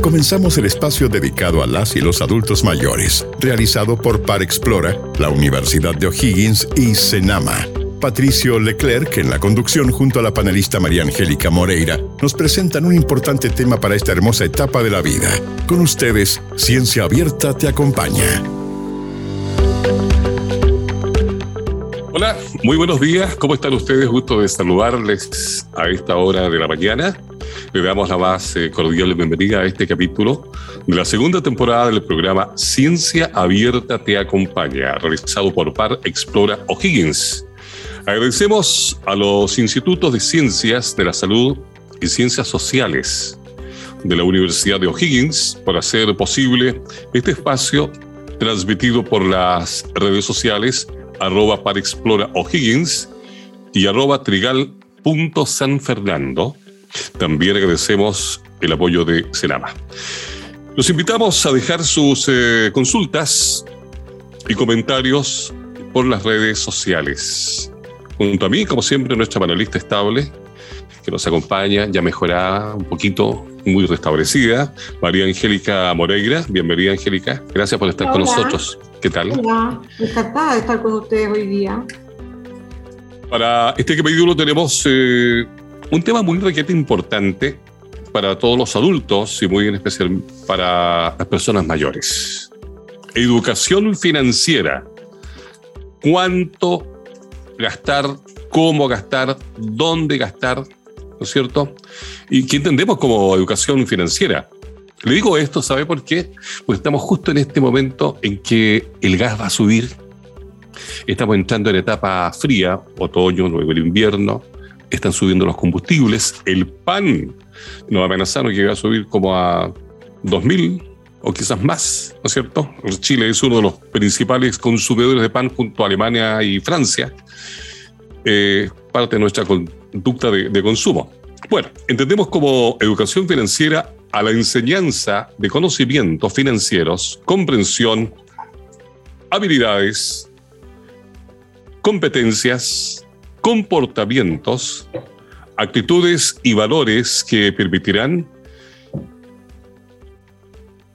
Comenzamos el espacio dedicado a las y los adultos mayores, realizado por Par Explora, la Universidad de O'Higgins y Senama. Patricio Leclerc, en la conducción junto a la panelista María Angélica Moreira, nos presentan un importante tema para esta hermosa etapa de la vida. Con ustedes, Ciencia Abierta te acompaña. Hola, muy buenos días. ¿Cómo están ustedes? Gusto de saludarles a esta hora de la mañana. Le damos la más eh, cordial bienvenida a este capítulo de la segunda temporada del programa Ciencia Abierta te acompaña, realizado por Par Explora O'Higgins. Agradecemos a los institutos de ciencias de la salud y ciencias sociales de la Universidad de O'Higgins por hacer posible este espacio transmitido por las redes sociales arroba para explora O'Higgins y arroba trigal.sanfernando. También agradecemos el apoyo de Senama. Los invitamos a dejar sus eh, consultas y comentarios por las redes sociales. Junto a mí, como siempre, nuestra panelista estable, que nos acompaña, ya mejorada un poquito, muy restablecida, María Angélica Moreira. Bienvenida, Angélica. Gracias por estar con nosotros. ¿Qué tal? Hola, encantada de estar con ustedes hoy día. Para este capítulo tenemos eh, un tema muy requete importante para todos los adultos y muy en especial para las personas mayores. Educación financiera. ¿Cuánto gastar? ¿Cómo gastar? ¿Dónde gastar? ¿No es cierto? ¿Y qué entendemos como educación financiera? Le digo esto, ¿sabe por qué? Porque estamos justo en este momento en que el gas va a subir. Estamos entrando en etapa fría, otoño, luego el invierno están subiendo los combustibles, el pan nos amenazaron que iba a subir como a 2.000 o quizás más, ¿no es cierto? Chile es uno de los principales consumidores de pan junto a Alemania y Francia, eh, parte de nuestra conducta de, de consumo. Bueno, entendemos como educación financiera a la enseñanza de conocimientos financieros, comprensión, habilidades, competencias, comportamientos, actitudes y valores que permitirán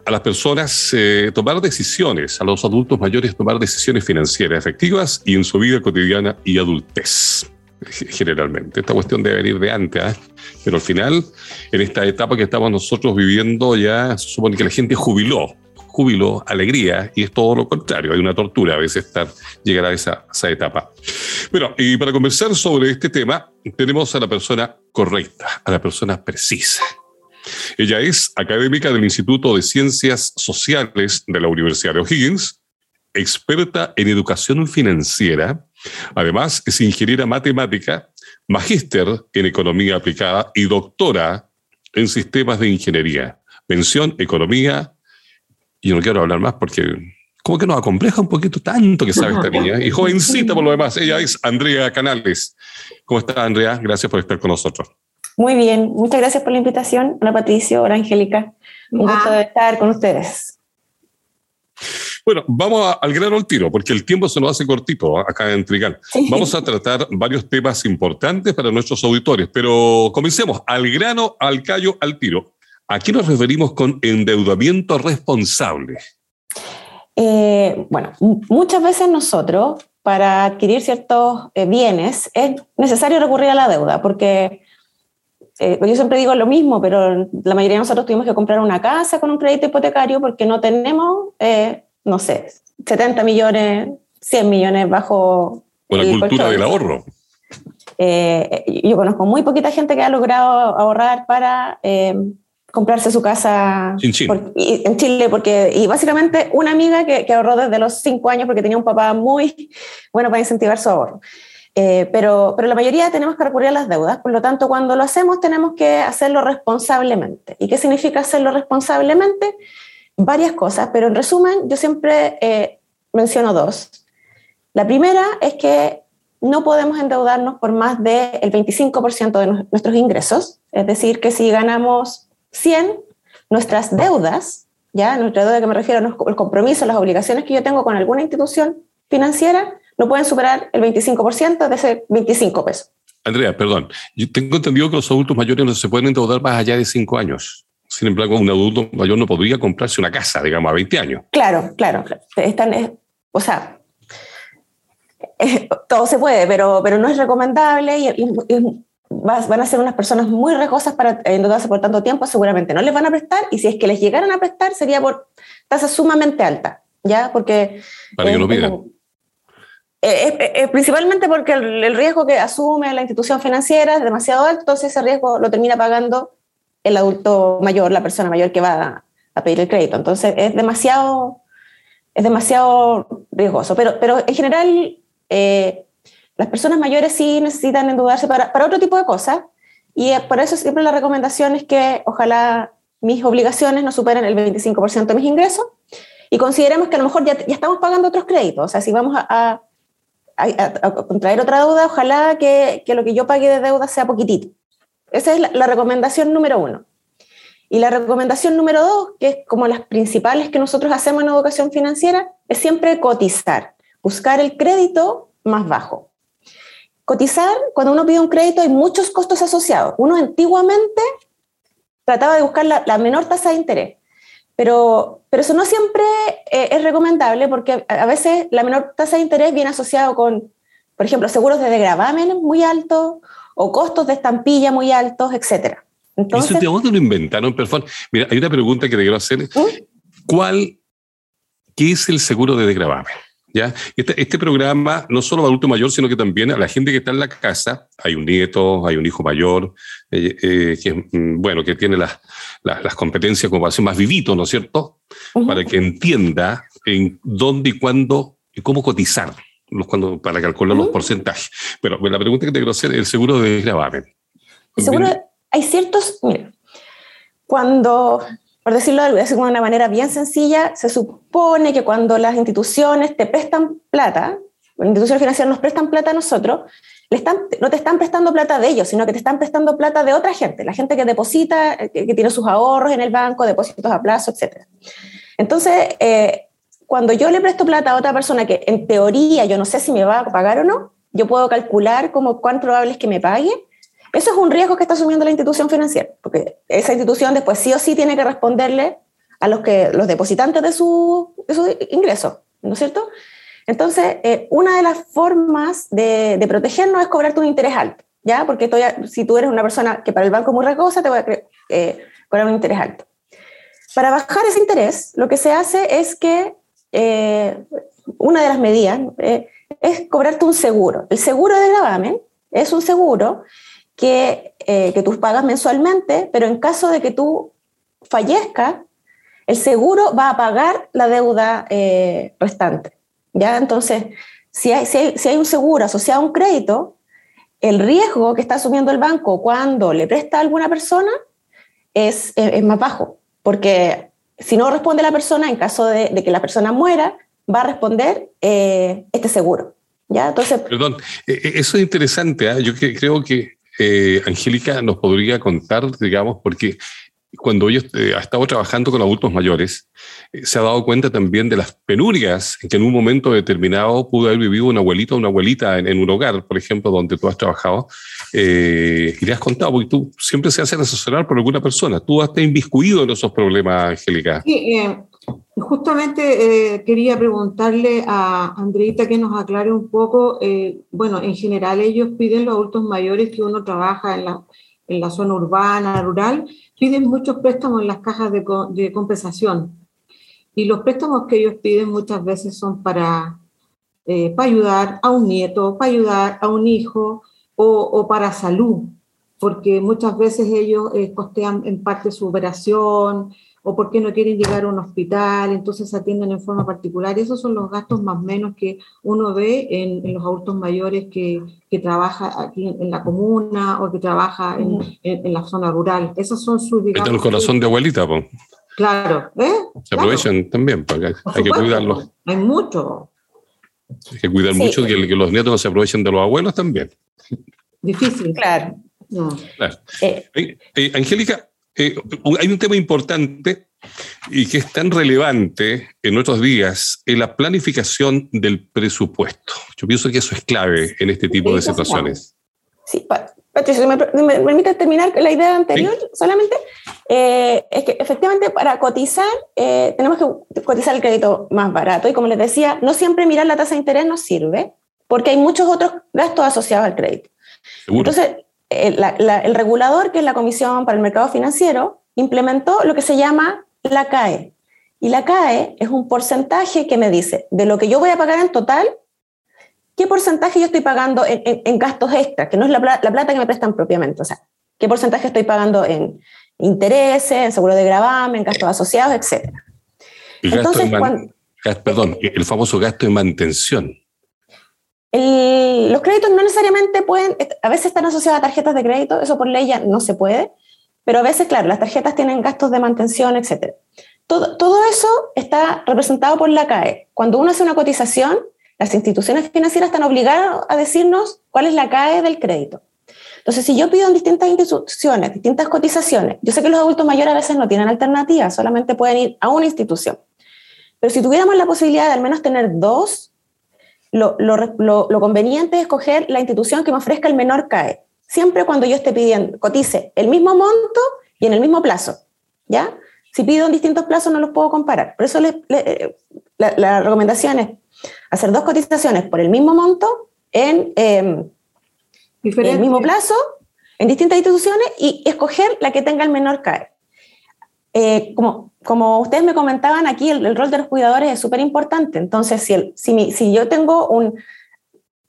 a las personas eh, tomar decisiones, a los adultos mayores tomar decisiones financieras efectivas y en su vida cotidiana y adultez, generalmente. Esta cuestión debe venir de antes, ¿eh? pero al final, en esta etapa que estamos nosotros viviendo, ya se supone que la gente jubiló, júbilo, alegría, y es todo lo contrario, hay una tortura a veces estar, llegar a esa, esa etapa. Bueno, y para conversar sobre este tema, tenemos a la persona correcta, a la persona precisa. Ella es académica del Instituto de Ciencias Sociales de la Universidad de O'Higgins, experta en educación financiera, además es ingeniera matemática, magíster en economía aplicada y doctora en sistemas de ingeniería, mención economía y no quiero hablar más porque como que nos acompleja un poquito tanto que sabe esta niña. Y jovencita por lo demás. Ella es Andrea Canales. ¿Cómo está, Andrea? Gracias por estar con nosotros. Muy bien. Muchas gracias por la invitación. Hola, Patricio. Hola, Angélica. Un gusto de estar con ustedes. Bueno, vamos al grano al tiro, porque el tiempo se nos hace cortito acá en Trigal. Vamos a tratar varios temas importantes para nuestros auditores, pero comencemos al grano, al callo, al tiro. ¿A qué nos referimos con endeudamiento responsable? Eh, bueno, muchas veces nosotros, para adquirir ciertos eh, bienes, es necesario recurrir a la deuda, porque eh, yo siempre digo lo mismo, pero la mayoría de nosotros tuvimos que comprar una casa con un crédito hipotecario porque no tenemos, no sé, 70 millones, 100 millones bajo... Con la cultura del ahorro. yo conozco muy poquita gente que ha logrado ahorrar para comprarse su casa en Chile. en Chile porque, y básicamente una amiga que, que, ahorró desde los cinco años porque tenía un papá muy bueno para incentivar su ahorro. Eh, pero, pero la mayoría tenemos que recurrir a las deudas, por lo tanto cuando lo hacemos tenemos que hacerlo responsablemente. ¿Y qué significa hacerlo responsablemente? Varias cosas, pero en resumen yo siempre eh, menciono dos. La primera es que no podemos endeudarnos por más del 25% de nuestros ingresos, es decir, que si ganamos 100, nuestras deudas, ya, nuestra deuda que me refiero, el compromiso, las obligaciones que yo tengo con alguna institución financiera, no pueden superar el 25% de ese 25 pesos. Andrea, perdón, yo tengo entendido que los adultos mayores no se pueden endeudar más allá de 5 años. Sin embargo, un adulto mayor no podría comprarse una casa, digamos, a 20 años. Claro, claro. Están, o sea, todo se puede, pero, pero no es recomendable y, van a ser unas personas muy riesgosas para endeudarse por tanto tiempo, seguramente no les van a prestar y si es que les llegaran a prestar sería por tasas sumamente altas, ¿ya? Porque... Para que no pidan. principalmente porque el, riesgo que asume la institución financiera es demasiado alto, entonces ese riesgo lo termina pagando el adulto mayor, la persona mayor que va a, pedir el crédito. Entonces es demasiado, es demasiado riesgoso. Pero, pero en general, eh, las personas mayores sí necesitan endeudarse para, para otro tipo de cosas y eh, por eso siempre la recomendación es que ojalá mis obligaciones no superen el 25% de mis ingresos y consideremos que a lo mejor ya, ya estamos pagando otros créditos. O sea, si vamos a, a, contraer otra deuda, ojalá que, que, lo que yo pague de deuda sea poquitito. Esa es la, recomendación número uno. Y la recomendación número dos, que es como las principales que nosotros hacemos en educación financiera, es siempre cotizar, buscar el crédito más bajo cotizar, cuando uno pide un crédito hay muchos costos asociados. Uno antiguamente trataba de buscar la, menor tasa de interés, pero, pero eso no siempre eh, es recomendable porque a, veces la menor tasa de interés viene asociado con, por ejemplo, seguros de degravamen muy altos o costos de estampilla muy altos, etc. Entonces, ¿Eso de dónde lo inventaron? Mira, hay una pregunta que te quiero hacer. ¿Mm? ¿Cuál, qué es el seguro de degravamen? Este, este, programa no solo a adulto mayor, sino que también a la gente que está en la casa, hay un nieto, hay un hijo mayor, eh, eh, que, mm, bueno, que tiene las, las, competencias como para ser más vivito, ¿no es cierto? Para que entienda en dónde y cuándo y cómo cotizar los, cuando, para calcular los porcentajes. Pero la pregunta que te quiero hacer es el seguro de desgravamen. seguro, hay ciertos, mira, cuando por decirlo de una manera bien sencilla, se supone que cuando las instituciones te prestan plata, las instituciones financieras nos prestan plata a nosotros, le están, no te están prestando plata de ellos, sino que te están prestando plata de otra gente, la gente que deposita, que, tiene sus ahorros en el banco, depósitos a plazo, etc. Entonces, eh, cuando yo le presto plata a otra persona que en teoría yo no sé si me va a pagar o no, yo puedo calcular como cuán probable es que me pague eso es un riesgo que está asumiendo la institución financiera, porque esa institución después sí o sí tiene que responderle a los, que, los depositantes de su, de su ingreso, ¿no es cierto? Entonces, eh, una de las formas de, de, protegernos es cobrarte un interés alto, ¿ya? Porque si tú eres una persona que para el banco es muy riesgosa, te voy a eh, cobrar un interés alto. Para bajar ese interés, lo que se hace es que eh, una de las medidas es cobrarte un seguro. El seguro de gravamen es un seguro que, eh, que tú pagas mensualmente, pero en caso de que tú fallezcas, el seguro va a pagar la deuda eh, restante. ¿ya? Entonces, si hay, si, hay, si hay un seguro asociado a un crédito, el riesgo que está asumiendo el banco cuando le presta a alguna persona es, es, más bajo, porque si no responde la persona, en caso de, que la persona muera, va a responder eh, este seguro. ¿ya? Entonces, Perdón, eso es interesante. ¿ah? Yo creo que eh, Angélica nos podría contar, digamos, porque cuando ella eh, ha estado trabajando con adultos mayores, eh, se ha dado cuenta también de las penurias en que en un momento determinado pudo haber vivido un abuelito o una abuelita en, un hogar, por ejemplo, donde tú has trabajado, y le has contado, porque tú siempre se haces asesorar por alguna persona. Tú has inviscuido en esos problemas, Angélica. Sí, Justamente eh, quería preguntarle a Andreita que nos aclare un poco, eh, bueno, en general ellos piden los adultos mayores que uno trabaja en la, en la zona urbana, rural, piden muchos préstamos en las cajas de, de, compensación. Y los préstamos que ellos piden muchas veces son para, eh, para ayudar a un nieto, para ayudar a un hijo o, o para salud, porque muchas veces ellos costean en parte su operación, o por qué no quieren llegar a un hospital, entonces atienden en forma particular. Esos son los gastos más o menos que uno ve en, los adultos mayores que, que trabaja aquí en, la comuna o que trabaja en, en, la zona rural. Esos son sus, digamos... el corazón de abuelita, pues. Claro, ¿eh? Se aprovechan también, porque hay que cuidarlos. Hay mucho. Hay que cuidar mucho que, los nietos no se aprovechen de los abuelos también. Difícil. Claro. claro. Eh, eh, Angélica, eh, hay un tema importante y que es tan relevante en nuestros días, en la planificación del presupuesto. Yo pienso que eso es clave en este tipo de situaciones. Sí, Patricio, ¿me, me, permite terminar la idea anterior solamente? eh, es que efectivamente para cotizar eh, tenemos que cotizar el crédito más barato y como les decía, no siempre mirar la tasa de interés nos sirve porque hay muchos otros gastos asociados al crédito. Entonces, el, el regulador, que es la Comisión para el Mercado Financiero, implementó lo que se llama la CAE. Y la CAE es un porcentaje que me dice de lo que yo voy a pagar en total, qué porcentaje yo estoy pagando en, gastos extras, que no es la, la, plata que me prestan propiamente. O sea, qué porcentaje estoy pagando en, intereses, en seguro de gravamen, gastos asociados, etc. Entonces, perdón, el famoso gasto de mantención. Los créditos no necesariamente pueden, a veces están asociados a tarjetas de crédito, eso por ley ya no se puede, pero a veces, claro, las tarjetas tienen gastos de mantención, etc. Todo, todo eso está representado por la CAE. Cuando uno hace una cotización, las instituciones financieras están obligadas a decirnos cuál es la CAE del crédito. Entonces, si yo pido en distintas instituciones, distintas cotizaciones, yo sé que los adultos mayores a veces no tienen alternativas, solamente pueden ir a una institución. Pero si tuviéramos la posibilidad de al menos tener dos, lo, conveniente es escoger la institución que me ofrezca el menor CAE. Siempre cuando yo esté pidiendo, cotice el mismo monto y en el mismo plazo. ¿Ya? Si pido en distintos plazos no los puedo comparar. Por eso la, recomendación es hacer dos cotizaciones por el mismo monto en... Em, en el mismo plazo, en distintas instituciones y escoger la que tenga el menor CAE. Eh, como, como ustedes me comentaban aquí, el, rol de los cuidadores es súper importante. Entonces, si, el, si, si, yo tengo un,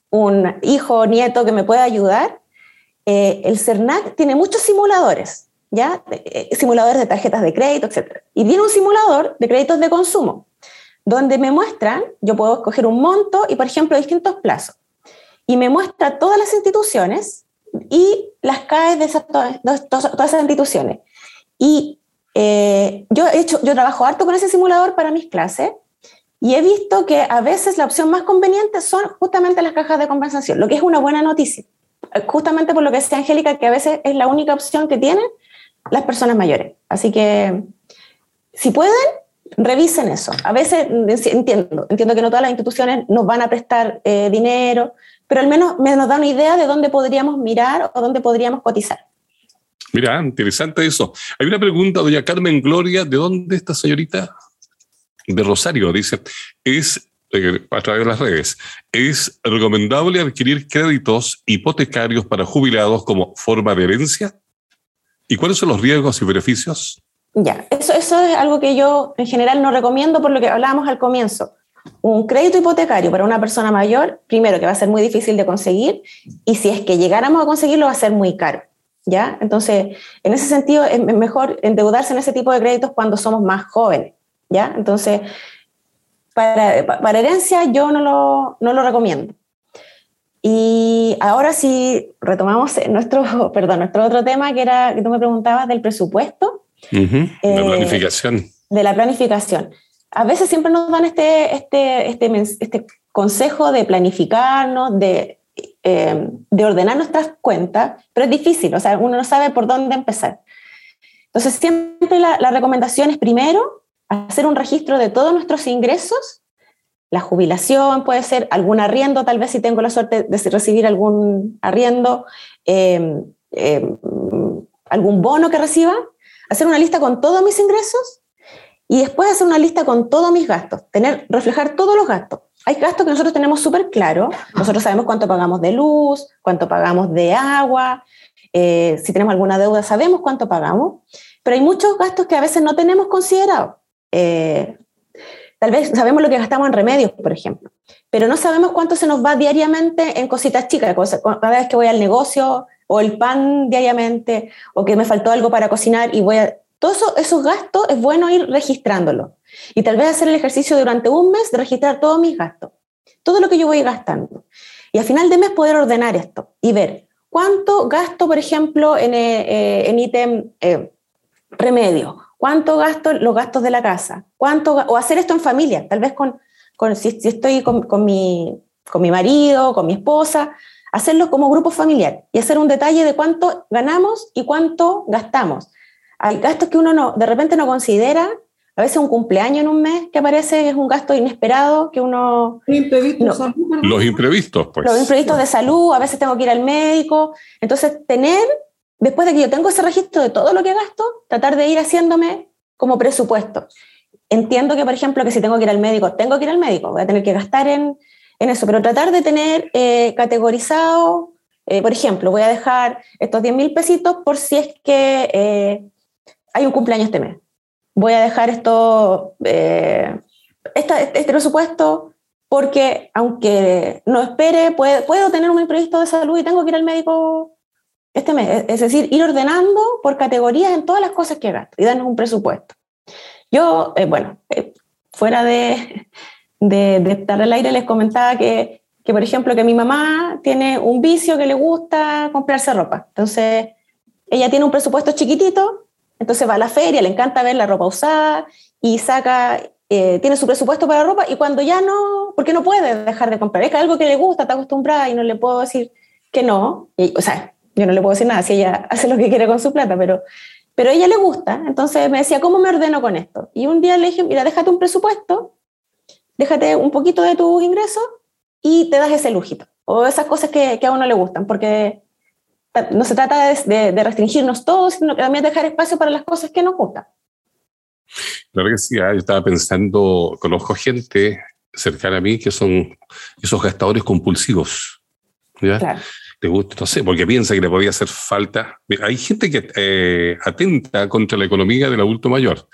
un hijo o nieto que me pueda ayudar, eh, el CERNAC tiene muchos simuladores, ¿ya? Eh, simuladores de tarjetas de crédito, etc. Y viene un simulador de créditos de consumo, donde me muestran, yo puedo escoger un monto y, por ejemplo, distintos plazos y me muestra todas las instituciones y las CAE de esas, todas, esas instituciones. Y eh, yo, he hecho, yo trabajo harto con ese simulador para mis clases y he visto que a veces la opción más conveniente son justamente las cajas de compensación, lo que es una buena noticia. Justamente por lo que decía Angélica, que a veces es la única opción que tienen las personas mayores. Así que, si pueden, revisen eso. A veces entiendo, entiendo que no todas las instituciones nos van a prestar eh, dinero, pero al menos me nos da una idea de dónde podríamos mirar o dónde podríamos cotizar. Mira, interesante eso. Hay una pregunta, doña Carmen Gloria, ¿de dónde esta señorita? De Rosario, dice, es, eh, a través de las redes, ¿es recomendable adquirir créditos hipotecarios para jubilados como forma de herencia? ¿Y cuáles son los riesgos y beneficios? Ya, eso, eso es algo que yo en general no recomiendo por lo que hablábamos al comienzo un crédito hipotecario para una persona mayor, primero que va a ser muy difícil de conseguir y si es que llegáramos a conseguirlo va a ser muy caro. ¿Ya? Entonces, en ese sentido es mejor endeudarse en ese tipo de créditos cuando somos más jóvenes. ¿ya? Entonces, para, para herencia yo no lo, no lo recomiendo. Y ahora sí retomamos nuestro, perdón, nuestro otro tema que era que tú me preguntabas del presupuesto. de la planificación. De la planificación a veces siempre nos dan este, este, este, este consejo de planificarnos, de, eh, de ordenar nuestras cuentas, pero es difícil, o sea, uno no sabe por dónde empezar. Entonces, siempre la, recomendación es primero hacer un registro de todos nuestros ingresos, la jubilación puede ser algún arriendo, tal vez si tengo la suerte de recibir algún arriendo, eh, eh, algún bono que reciba, hacer una lista con todos mis ingresos y después hacer una lista con todos mis gastos, tener, reflejar todos los gastos. Hay gastos que nosotros tenemos súper claro, nosotros sabemos cuánto pagamos de luz, cuánto pagamos de agua, eh, si tenemos alguna deuda sabemos cuánto pagamos, pero hay muchos gastos que a veces no tenemos considerado. Eh, tal vez sabemos lo que gastamos en remedios, por ejemplo, pero no sabemos cuánto se nos va diariamente en cositas chicas, cada vez que voy al negocio o el pan diariamente, o que me faltó algo para cocinar y voy a todos esos gastos es bueno ir registrándolo. Y tal vez hacer el ejercicio durante un mes de registrar todos mis gastos, todo lo que yo voy gastando. Y al final de mes poder ordenar esto y ver cuánto gasto, por ejemplo, en, eh, eh, en ítem eh, remedio, cuánto gasto los gastos de la casa, cuánto, o hacer esto en familia, tal vez con, con si, estoy con, con, mi, con mi marido, con mi esposa, hacerlo como grupo familiar y hacer un detalle de cuánto ganamos y cuánto gastamos hay gastos que uno no, de repente no considera. A veces un cumpleaños en un mes que aparece es un gasto inesperado que uno... los imprevistos, pues. Los imprevistos de salud, a veces tengo que ir al médico. Entonces, tener después de que yo tengo ese registro de todo lo que gasto, tratar de ir haciéndome como presupuesto. Entiendo que, por ejemplo, que si tengo que ir al médico, tengo que ir al médico, voy a tener que gastar en, en eso, pero tratar de tener eh, categorizado, eh, por ejemplo, voy a dejar estos 10 mil pesitos por si es que eh, hay un cumpleaños este mes. Voy a dejar esto, este presupuesto porque aunque no espere, puedo, puedo tener un imprevisto de salud y tengo que ir al médico este mes. Es decir, ir ordenando por categorías en todas las cosas que gasto y darnos un presupuesto. Yo, eh, bueno, eh, fuera de, de, de, estar al aire, les comentaba que, que, por ejemplo, que mi mamá tiene un vicio que le gusta comprarse ropa. Entonces, ella tiene un presupuesto chiquitito, entonces va a la feria, le encanta ver la ropa usada y saca, eh, tiene su presupuesto para ropa y cuando ya no, porque no puede dejar de comprar, es que algo que le gusta, está acostumbrada y no le puedo decir que no, y, o sea, yo no le puedo decir nada si ella hace lo que quiere con su plata, pero, pero a ella le gusta. Entonces me decía, ¿cómo me ordeno con esto? Y un día le dije, mira, déjate un presupuesto, déjate un poquito de tus ingresos y te das ese lujito. O esas cosas que, que a uno le gustan, porque no se trata de, de, restringirnos todos, sino que también dejar espacio para las cosas que nos gustan. Claro que sí, ah, yo estaba pensando, conozco gente cercana a mí que son esos gastadores compulsivos. ¿ya? Claro te gusta, no sé, porque piensa que le podía hacer falta. Hay gente que eh, atenta contra la economía del adulto mayor.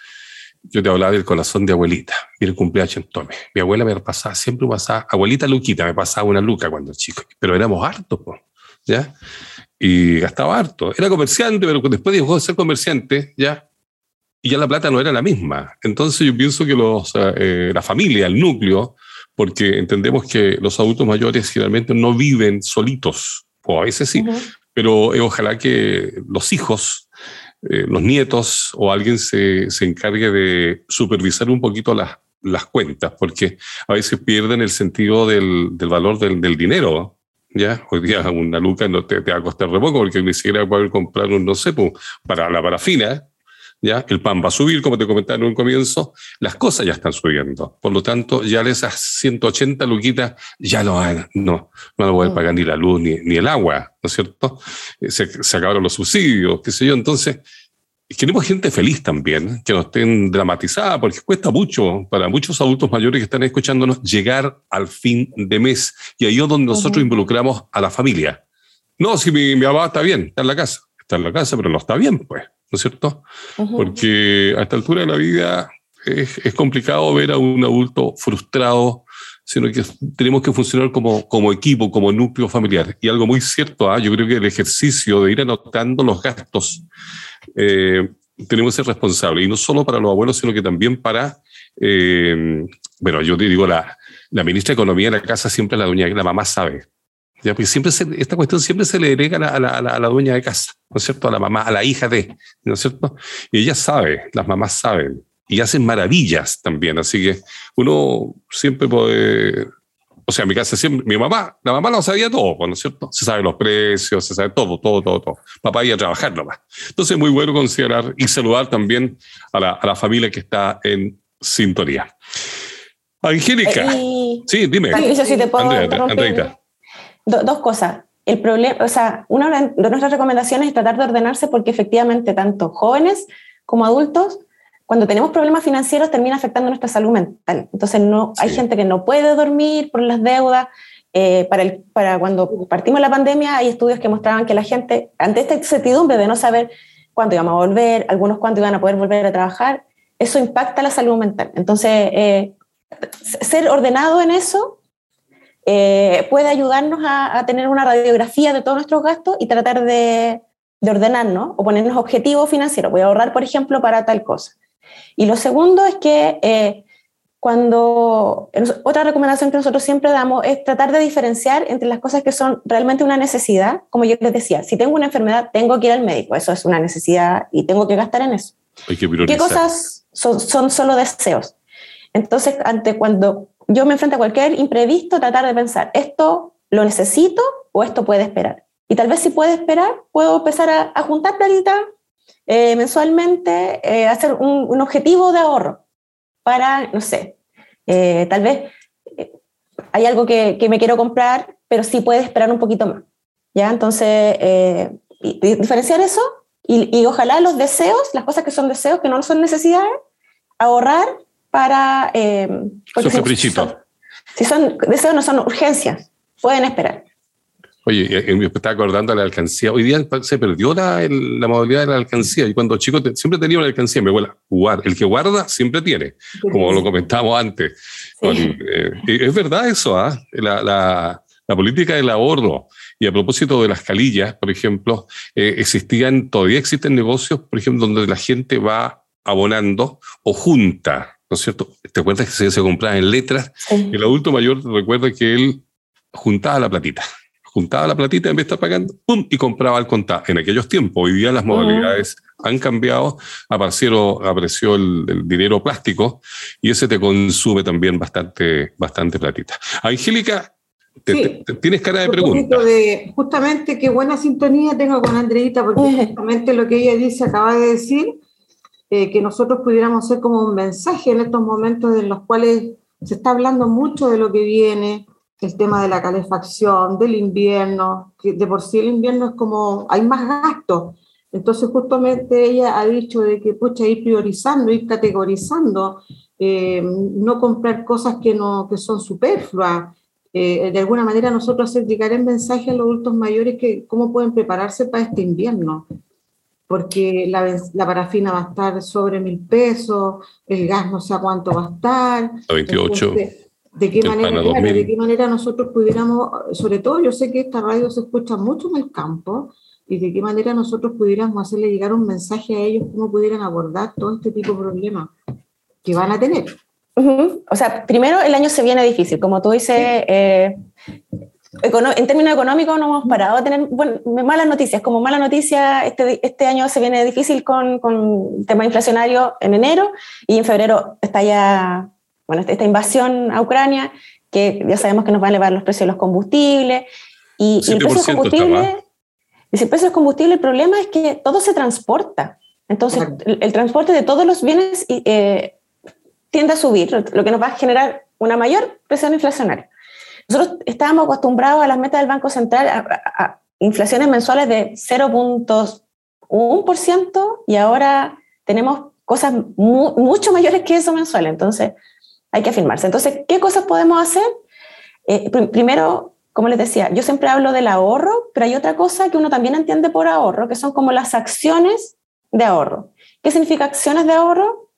Yo te hablaba del corazón de abuelita. Mira el cumpleaños en Tome. Mi abuela me pasaba, siempre pasaba, abuelita Luquita, me pasaba una luca cuando chico, pero éramos hartos, ¿ya? Y gastaba harto. Era comerciante, pero después dejó de ser comerciante, ¿ya? Y ya la plata no era la misma. Entonces yo pienso que los, eh, la familia, el núcleo, porque entendemos que los adultos mayores generalmente no viven solitos, o a veces sí, pero eh, ojalá que los hijos, eh, los nietos o alguien se, se, encargue de supervisar un poquito las, las cuentas, porque a veces pierden el sentido del, del valor del, del, dinero. ¿Ya? Hoy día una luca no te, te, va a costar de poco porque ni siquiera poder comprar un, no sé, para la parafina, ¿ya? El pan va a subir, como te comentaba en un comienzo, las cosas ya están subiendo. Por lo tanto, ya esas 180 luquitas ya no van, no, no van a poder mm. pagar ni la luz ni, ni el agua, ¿no es cierto? Eh, se, se, acabaron los subsidios, qué sé yo. Entonces, queremos gente feliz también, que no estén dramatizada, porque cuesta mucho para muchos adultos mayores que están escuchándonos llegar al fin de mes. Y ahí es donde nosotros uh -huh. involucramos a la familia. No, si mi, mi está bien, está en la casa, está en la casa, pero no está bien, pues. ¿no es cierto? Uh -huh. Porque a esta altura de la vida es, es, complicado ver a un adulto frustrado, sino que tenemos que funcionar como, como equipo, como núcleo familiar. Y algo muy cierto, ¿eh? yo creo que el ejercicio de ir anotando los gastos, eh, tenemos que ser responsables, y no solo para los abuelos, sino que también para, eh, bueno, yo te digo, la, la ministra de Economía de la casa siempre la doña, la mamá sabe, ¿ya? Porque siempre se, esta cuestión siempre se le herega a la, a, la, a la, dueña de casa, ¿no es cierto? A la mamá, a la hija de, ¿no es cierto? Y ella sabe, las mamás saben, y hacen maravillas también, así que uno siempre puede, o sea, en mi casa siempre, mi mamá, la mamá lo sabía todo, ¿no es cierto? Se sabe los precios, se sabe todo, todo, todo, todo. Papá iba a trabajar nomás. Entonces es muy bueno considerar y saludar también a la, a la familia que está en sintonía. Angélica. Eh, sí, dime. Patricio, si te puedo Andrea, do, dos cosas. El problema, o sea, una de nuestras recomendaciones es tratar de ordenarse porque efectivamente tanto jóvenes como adultos, cuando tenemos problemas financieros termina afectando nuestra salud mental. Entonces no, sí. hay gente que no puede dormir por las deudas. Eh, para, el, para cuando partimos la pandemia hay estudios que mostraban que la gente, ante esta incertidumbre de no saber cuándo íbamos a volver, algunos cuándo iban a poder volver a trabajar, eso impacta la salud mental. Entonces, eh, ser ordenado en eso eh, puede ayudarnos a, a, tener una radiografía de todos nuestros gastos y tratar de, de, ordenarnos o ponernos objetivos financieros. Voy a ahorrar, por ejemplo, para tal cosa. Y lo segundo es que eh, cuando otra recomendación que nosotros siempre damos es tratar de diferenciar entre las cosas que son realmente una necesidad, como yo les decía, si tengo una enfermedad tengo que ir al médico, eso es una necesidad y tengo que gastar en eso. Hay que ¿Qué cosas son, son solo deseos? Entonces, ante cuando yo me enfrento a cualquier imprevisto, tratar de pensar, ¿esto lo necesito o esto puede esperar? Y tal vez si puede esperar, puedo empezar a, a juntar platita eh, mensualmente, eh, hacer un, un, objetivo de ahorro para, no sé, eh, tal vez hay algo que, que, me quiero comprar, pero sí puede esperar un poquito más. ¿ya? Entonces, diferenciar eso y, y, ojalá los deseos, las cosas que son deseos, que no son necesidades, ahorrar para... Eh, si, si son deseos, no son urgencias, pueden esperar. Oye, me estaba acordando de la alcancía. Hoy día se perdió la, la modalidad de la alcancía. Y cuando chico siempre tenía una alcancía, me abuela, jugar. El que guarda siempre tiene, como lo comentábamos antes. Eh, es verdad eso, ¿ah? la, la, la, política del ahorro. Y a propósito de las calillas, por ejemplo, eh, existían, todavía existen negocios, por ejemplo, donde la gente va abonando o junta, ¿no es cierto? ¿Te acuerdas que se, se compraba en letras? El adulto mayor recuerda que él juntaba la platita juntaba la platita en vez de estar pagando, ¡pum! y compraba al contado. En aquellos tiempos, hoy día las modalidades han cambiado, apareció, apareció el, dinero plástico y ese te consume también bastante, bastante platita. Angélica, tienes cara de pregunta. De, justamente qué buena sintonía tengo con Andreita, porque justamente lo que ella dice, acaba de decir, eh, que nosotros pudiéramos ser como un mensaje en estos momentos en los cuales se está hablando mucho de lo que viene, el tema de la calefacción, del invierno, que de por sí el invierno es como, hay más gastos. Entonces justamente ella ha dicho de que pucha, ir priorizando, ir categorizando, eh, no comprar cosas que, no, que son superfluas. Eh, de alguna manera nosotros hacer llegar el mensaje a los adultos mayores que cómo pueden prepararse para este invierno, porque la, la parafina va a estar sobre mil pesos, el gas no sé a cuánto va a estar. A 28 de qué, manera, de qué manera nosotros pudiéramos, sobre todo yo sé que esta radio se escucha mucho en el campo, y de qué manera nosotros pudiéramos hacerle llegar un mensaje a ellos, cómo pudieran abordar todo este tipo de problemas que van a tener. O sea, primero el año se viene difícil, como tú dices, eh, en términos económicos no hemos parado a tener bueno, malas noticias, como mala noticia, este, este año se viene difícil con, con el tema inflacionario en enero y en febrero está ya bueno, esta invasión a Ucrania, que ya sabemos que nos va a elevar los precios de los combustibles. Y, el precio de combustible, el precio del combustible, el problema es que todo se transporta. Entonces, el, transporte de todos los bienes eh, tiende a subir, lo que nos va a generar una mayor presión inflacionaria. Nosotros estábamos acostumbrados a las metas del Banco Central a, inflaciones mensuales de 0.1% y ahora tenemos cosas mucho mayores que eso mensual. Entonces, hay que afirmarse. Entonces, ¿qué cosas podemos hacer? Eh, primero, como les decía, yo siempre hablo del ahorro, pero hay otra cosa que uno también entiende por ahorro, que son como las acciones de ahorro. ¿Qué significa acciones de ahorro?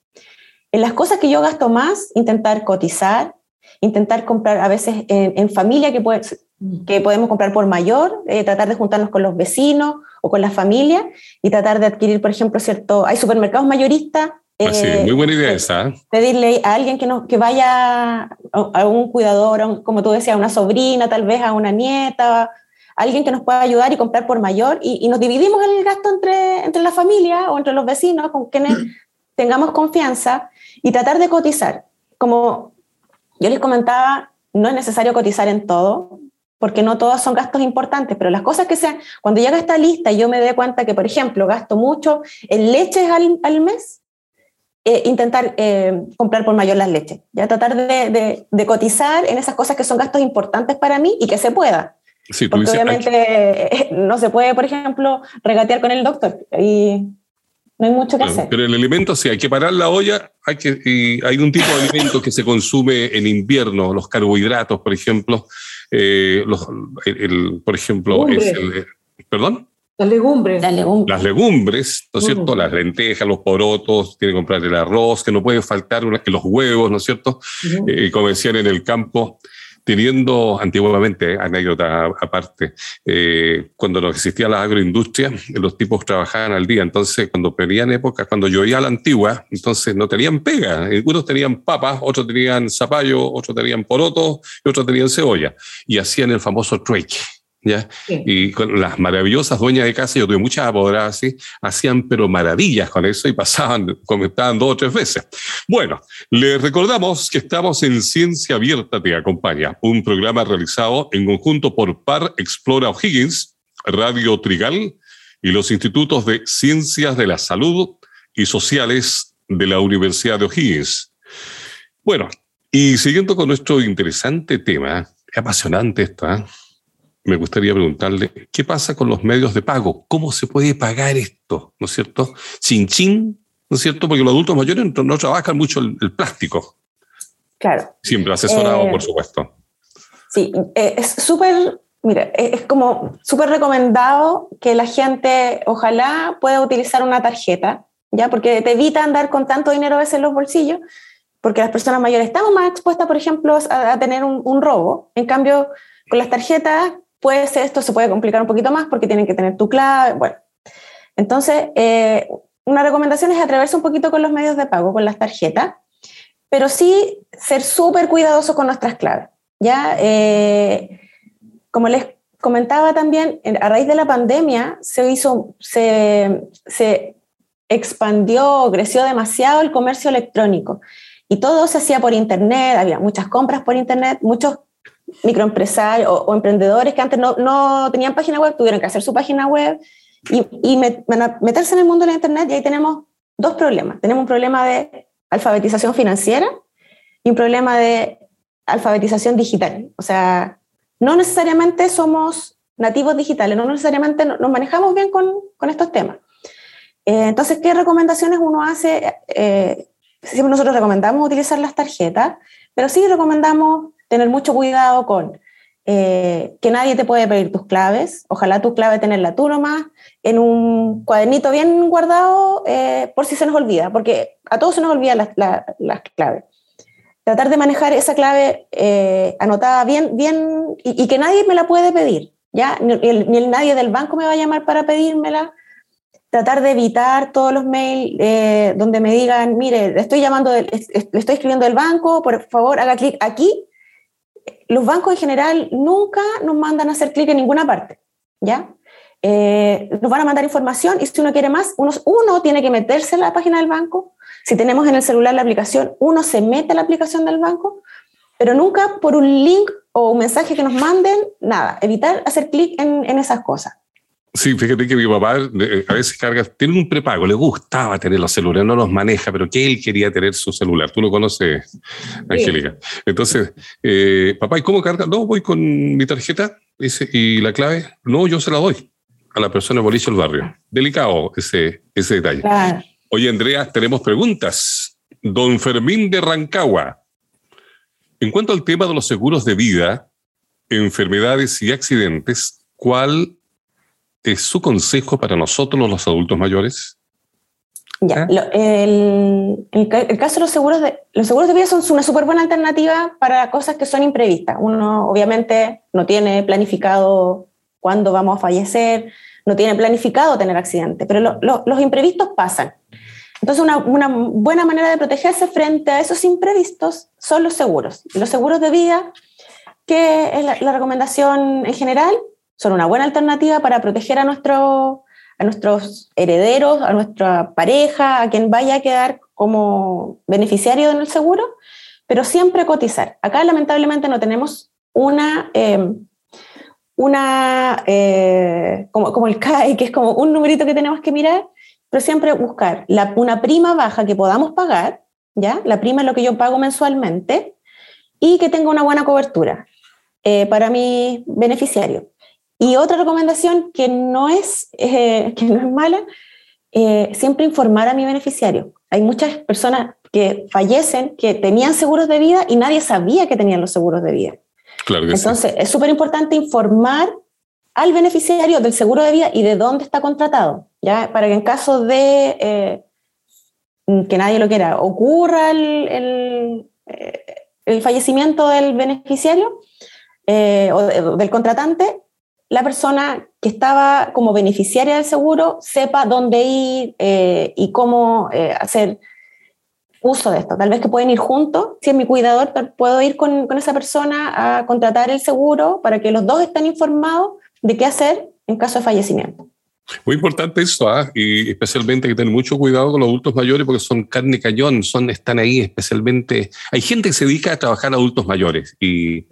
En las cosas que yo gasto más, intentar cotizar, intentar comprar a veces en, familia que, podemos comprar por mayor, eh, tratar de juntarnos con los vecinos o con la familia y tratar de adquirir, por ejemplo, cierto, hay supermercados mayoristas Ah, sí, muy buena idea esa. ¿eh? Pedirle a alguien que, no, que vaya a un cuidador, como tú decías, a una sobrina, tal vez a una nieta, alguien que nos pueda ayudar y comprar por mayor y, nos dividimos el gasto entre, entre la familia o entre los vecinos con quienes tengamos confianza y tratar de cotizar. Como yo les comentaba, no es necesario cotizar en todo, porque no todos son gastos importantes, pero las cosas que sean, cuando llega esta lista y yo me dé cuenta que, por ejemplo, gasto mucho en leches al, al mes, eh, intentar eh, comprar por mayor las leches, ya tratar de, de, cotizar en esas cosas que son gastos importantes para mí y que se pueda. Sí, Porque obviamente no se puede, por ejemplo, regatear con el doctor y no hay mucho que hacer. Pero el alimento, sí, hay que parar la olla, hay, que, y hay un tipo de alimento que se consume en invierno, los carbohidratos, por ejemplo, eh, los, el, por ejemplo, es el, ¿perdón? Las legumbres. Las legumbres. ¿no es cierto? Las lentejas, los porotos, tiene que comprar el arroz, que no puede faltar una, que los huevos, ¿no es cierto? Eh, como decían en el campo, teniendo antiguamente, eh, anécdota aparte, eh, cuando no existía la agroindustria, los tipos trabajaban al día, entonces cuando pedían épocas, cuando llovía la antigua, entonces no tenían pega, unos tenían papas, otros tenían zapallo, otros tenían porotos y otros tenían cebolla, y hacían el famoso trueque. ¿Ya? Y con las maravillosas dueñas de casa, yo tuve muchas apoderadas así, hacían pero maravillas con eso y pasaban, comentaban dos o tres veces. Bueno, les recordamos que estamos en Ciencia Abierta Te Acompaña, un programa realizado en conjunto por Par Explora O'Higgins, Radio Trigal y los Institutos de Ciencias de la Salud y Sociales de la Universidad de O'Higgins. Bueno, y siguiendo con nuestro interesante tema, es apasionante esto, ¿eh? Me gustaría preguntarle, ¿qué pasa con los medios de pago? ¿Cómo se puede pagar esto? ¿No es cierto? Sin chin, ¿no es cierto? Porque los adultos mayores no trabajan mucho el, plástico. Claro. Siempre asesorado, eh, por supuesto. Sí, eh, es súper, mira, es como súper recomendado que la gente ojalá pueda utilizar una tarjeta, ¿ya? Porque te evita andar con tanto dinero a veces en los bolsillos, porque las personas mayores estamos más expuestas, por ejemplo, a, tener un, un robo. En cambio, con las tarjetas puede ser, esto se puede complicar un poquito más porque tienen que tener tu clave, bueno. Entonces, eh, una recomendación es atreverse un poquito con los medios de pago, con las tarjetas, pero sí ser súper cuidadoso con nuestras claves. ¿ya? Eh, como les comentaba también, a raíz de la pandemia se hizo, se, se expandió, creció demasiado el comercio electrónico y todo se hacía por internet, había muchas compras por internet, muchos microempresarios o, emprendedores que antes no, no, tenían página web, tuvieron que hacer su página web y, y meterse en el mundo de la Internet y ahí tenemos dos problemas. Tenemos un problema de alfabetización financiera y un problema de alfabetización digital. O sea, no necesariamente somos nativos digitales, no necesariamente nos manejamos bien con, con estos temas. Eh, entonces, ¿qué recomendaciones uno hace? Eh, siempre nosotros recomendamos utilizar las tarjetas, pero sí recomendamos tener mucho cuidado con eh, que nadie te puede pedir tus claves, ojalá tu clave tenerla tú nomás, en un cuadernito bien guardado eh, por si se nos olvida, porque a todos se nos olvida las la, claves. Tratar de manejar esa clave eh, anotada bien, bien y, que nadie me la puede pedir, ¿ya? Ni, el, nadie del banco me va a llamar para pedírmela. Tratar de evitar todos los mails donde me digan, mire, le estoy llamando, le estoy escribiendo del banco, por favor haga clic aquí los bancos en general nunca nos mandan a hacer clic en ninguna parte, ¿ya? Eh, nos van a mandar información y si uno quiere más, uno, tiene que meterse en la página del banco. Si tenemos en el celular la aplicación, uno se mete a la aplicación del banco, pero nunca por un link o un mensaje que nos manden, nada, evitar hacer clic en esas cosas. Sí, fíjate que mi papá eh, a veces carga, tiene un prepago, le gustaba tener los celulares, no los maneja, pero que él quería tener su celular. Tú lo conoces, Angélica. Entonces, eh, papá, ¿y cómo carga? No, voy con mi tarjeta dice, y la clave, no, yo se la doy a la persona boliche del barrio. Delicado ese, ese detalle. Oye, Andrea, tenemos preguntas. Don Fermín de Rancagua. En cuanto al tema de los seguros de vida, enfermedades y accidentes, ¿cuál es su consejo para nosotros los adultos mayores? Ya, ¿Ah? el, el, caso de los seguros de los seguros de vida son una súper buena alternativa para cosas que son imprevistas. Uno obviamente no tiene planificado cuándo vamos a fallecer, no tiene planificado tener accidente, pero los imprevistos pasan. Entonces, una, una, buena manera de protegerse frente a esos imprevistos son los seguros. Los seguros de vida, que es la recomendación en general, son una buena alternativa para proteger a, nuestro, a nuestros herederos, a nuestra pareja, a quien vaya a quedar como beneficiario en el seguro, pero siempre cotizar. Acá lamentablemente no tenemos una, em, una eh, como, como, el CAE, que es como un numerito que tenemos que mirar, pero siempre buscar una prima baja que podamos pagar, ¿ya? La prima es lo que yo pago mensualmente y que tenga una buena cobertura eh, para mi beneficiario. Y otra recomendación que no es, eh, que no es mala, eh, siempre informar a mi beneficiario. Hay muchas personas que fallecen que tenían seguros de vida y nadie sabía que tenían los seguros de vida. Claro Entonces, es súper importante informar al beneficiario del seguro de vida y de dónde está contratado, ¿ya? Para que en caso de eh, que nadie lo quiera, ocurra el, el, el fallecimiento del beneficiario o del contratante, la persona que estaba como beneficiaria del seguro sepa dónde ir eh, y cómo eh, hacer uso de esto. Tal vez que pueden ir juntos. Si es mi cuidador, puedo ir con, con, esa persona a contratar el seguro para que los dos estén informados de qué hacer en caso de fallecimiento. Muy importante eso, ¿ah? y especialmente hay que tener mucho cuidado con los adultos mayores porque son carne cañón, son, están ahí especialmente. Hay gente que se dedica a trabajar a adultos mayores y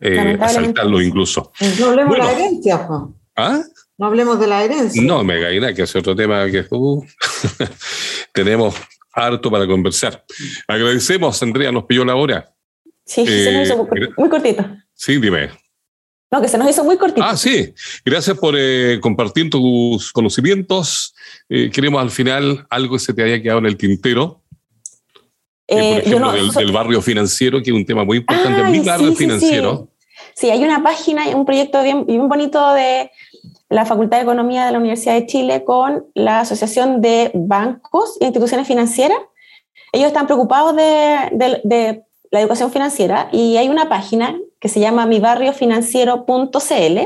eh, asaltarlo incluso. No hablemos de la herencia, ¿Ah? No hablemos de la herencia. No, me nada que es otro tema que uh, tenemos harto para conversar. Agradecemos, Andrea, nos pilló la hora. Sí, se me hizo muy, eh, muy cortito. Sí, dime. No, que se nos hizo muy cortito. Ah, sí. Gracias por eh, compartir tus conocimientos. Eh, queremos al final algo que se te haya quedado en el tintero. Eh, por ejemplo, del, barrio financiero, que es un tema muy importante. mi barrio financiero. Sí, hay una página, un proyecto bien, bien bonito de la Facultad de Economía de la Universidad de Chile con la Asociación de Bancos e Instituciones Financieras. Ellos están preocupados de, de, la educación financiera y hay una página que se llama mibarriofinanciero.cl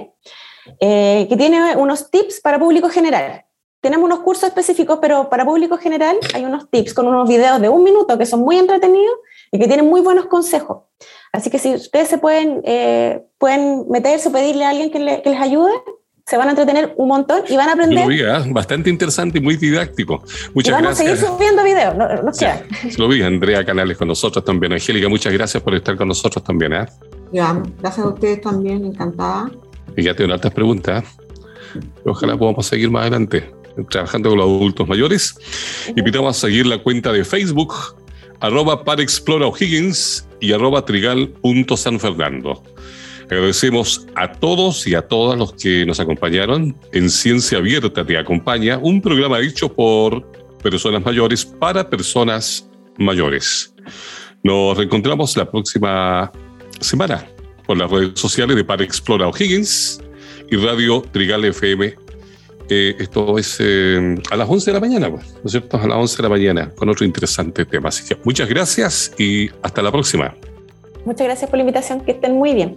eh, que tiene unos tips para público general. Tenemos unos cursos específicos, pero para público general hay unos tips con unos videos de un minuto que son muy entretenidos y que tienen muy buenos consejos. Así que si ustedes se pueden, eh, pueden meterse, pedirle a alguien que, que les ayude, se van a entretener un montón y van a aprender. Lo vi, ¿eh? bastante interesante y muy didáctico. Muchas y vamos gracias. a seguir subiendo videos, no, no Lo vi, Andrea Canales con nosotros también. Angélica, muchas gracias por estar con nosotros también. ¿eh? Ya, gracias a ustedes también, encantada. Ya tengo altas preguntas. Ojalá podamos seguir más adelante trabajando con los adultos mayores. Invitamos a seguir la cuenta de Facebook, arroba Parexplora O'Higgins y arroba trigal.sanfernando. Agradecemos a todos y a todas los que nos acompañaron en Ciencia Abierta Te Acompaña, un programa hecho por personas mayores para personas mayores. Nos reencontramos la próxima semana por las redes sociales de Para Explora O'Higgins y Radio Trigal FM. Eh, esto es eh, a las 11 de la mañana, pues, ¿no es cierto? A las 11 de la mañana con otro interesante tema. Así que muchas gracias y hasta la próxima. Muchas gracias por la invitación, que estén muy bien.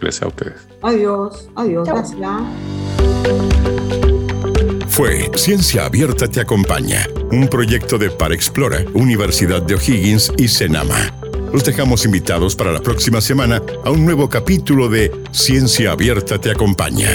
Gracias a ustedes. Adiós, adiós, gracias. Fue Ciencia Abierta Te Acompaña, un proyecto de Explora, Universidad de O'Higgins y Senama. Los dejamos invitados para la próxima semana a un nuevo capítulo de Ciencia Abierta Te Acompaña.